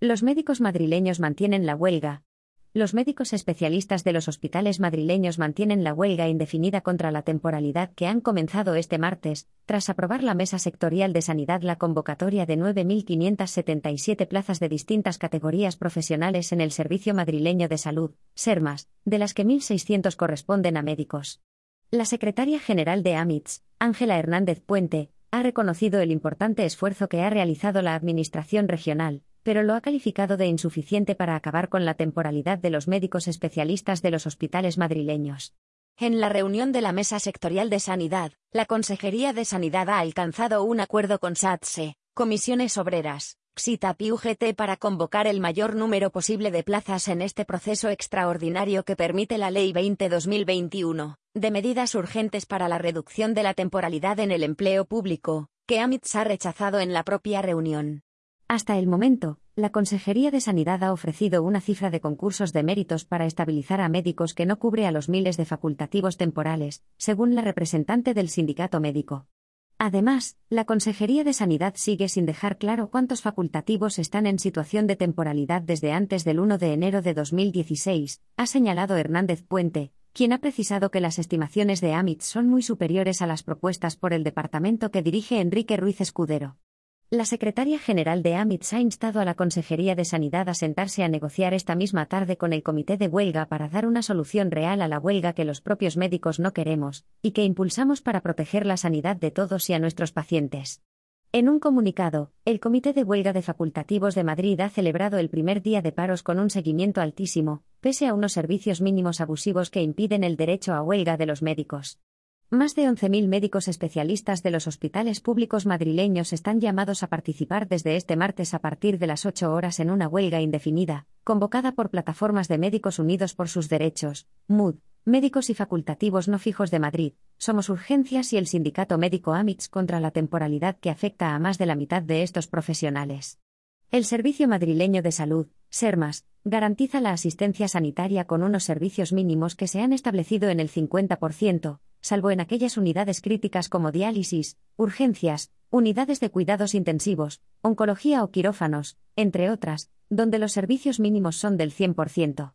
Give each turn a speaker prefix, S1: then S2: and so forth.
S1: Los médicos madrileños mantienen la huelga. Los médicos especialistas de los hospitales madrileños mantienen la huelga indefinida contra la temporalidad que han comenzado este martes, tras aprobar la Mesa Sectorial de Sanidad la convocatoria de 9.577 plazas de distintas categorías profesionales en el Servicio Madrileño de Salud, SERMAS, de las que 1.600 corresponden a médicos. La secretaria general de AMITS, Ángela Hernández Puente, ha reconocido el importante esfuerzo que ha realizado la Administración regional, pero lo ha calificado de insuficiente para acabar con la temporalidad de los médicos especialistas de los hospitales madrileños. En la reunión de la Mesa Sectorial de Sanidad, la Consejería de Sanidad ha alcanzado un acuerdo con SATSE, Comisiones Obreras, XITAP y para convocar el mayor número posible de plazas en este proceso extraordinario que permite la Ley 20-2021, de medidas urgentes para la reducción de la temporalidad en el empleo público, que AMITS ha rechazado en la propia reunión. Hasta el momento, la Consejería de Sanidad ha ofrecido una cifra de concursos de méritos para estabilizar a médicos que no cubre a los miles de facultativos temporales, según la representante del sindicato médico. Además, la Consejería de Sanidad sigue sin dejar claro cuántos facultativos están en situación de temporalidad desde antes del 1 de enero de 2016, ha señalado Hernández Puente, quien ha precisado que las estimaciones de AMIT son muy superiores a las propuestas por el departamento que dirige Enrique Ruiz Escudero. La secretaria general de AMITS ha instado a la Consejería de Sanidad a sentarse a negociar esta misma tarde con el comité de huelga para dar una solución real a la huelga que los propios médicos no queremos, y que impulsamos para proteger la sanidad de todos y a nuestros pacientes. En un comunicado, el Comité de Huelga de Facultativos de Madrid ha celebrado el primer día de paros con un seguimiento altísimo, pese a unos servicios mínimos abusivos que impiden el derecho a huelga de los médicos. Más de 11.000 médicos especialistas de los hospitales públicos madrileños están llamados a participar desde este martes a partir de las 8 horas en una huelga indefinida, convocada por plataformas de Médicos Unidos por sus Derechos, MUD, Médicos y Facultativos No Fijos de Madrid, Somos Urgencias y el Sindicato Médico AMITS contra la temporalidad que afecta a más de la mitad de estos profesionales. El Servicio Madrileño de Salud, SERMAS, garantiza la asistencia sanitaria con unos servicios mínimos que se han establecido en el 50%, salvo en aquellas unidades críticas como diálisis, urgencias, unidades de cuidados intensivos, oncología o quirófanos, entre otras, donde los servicios mínimos son del 100%.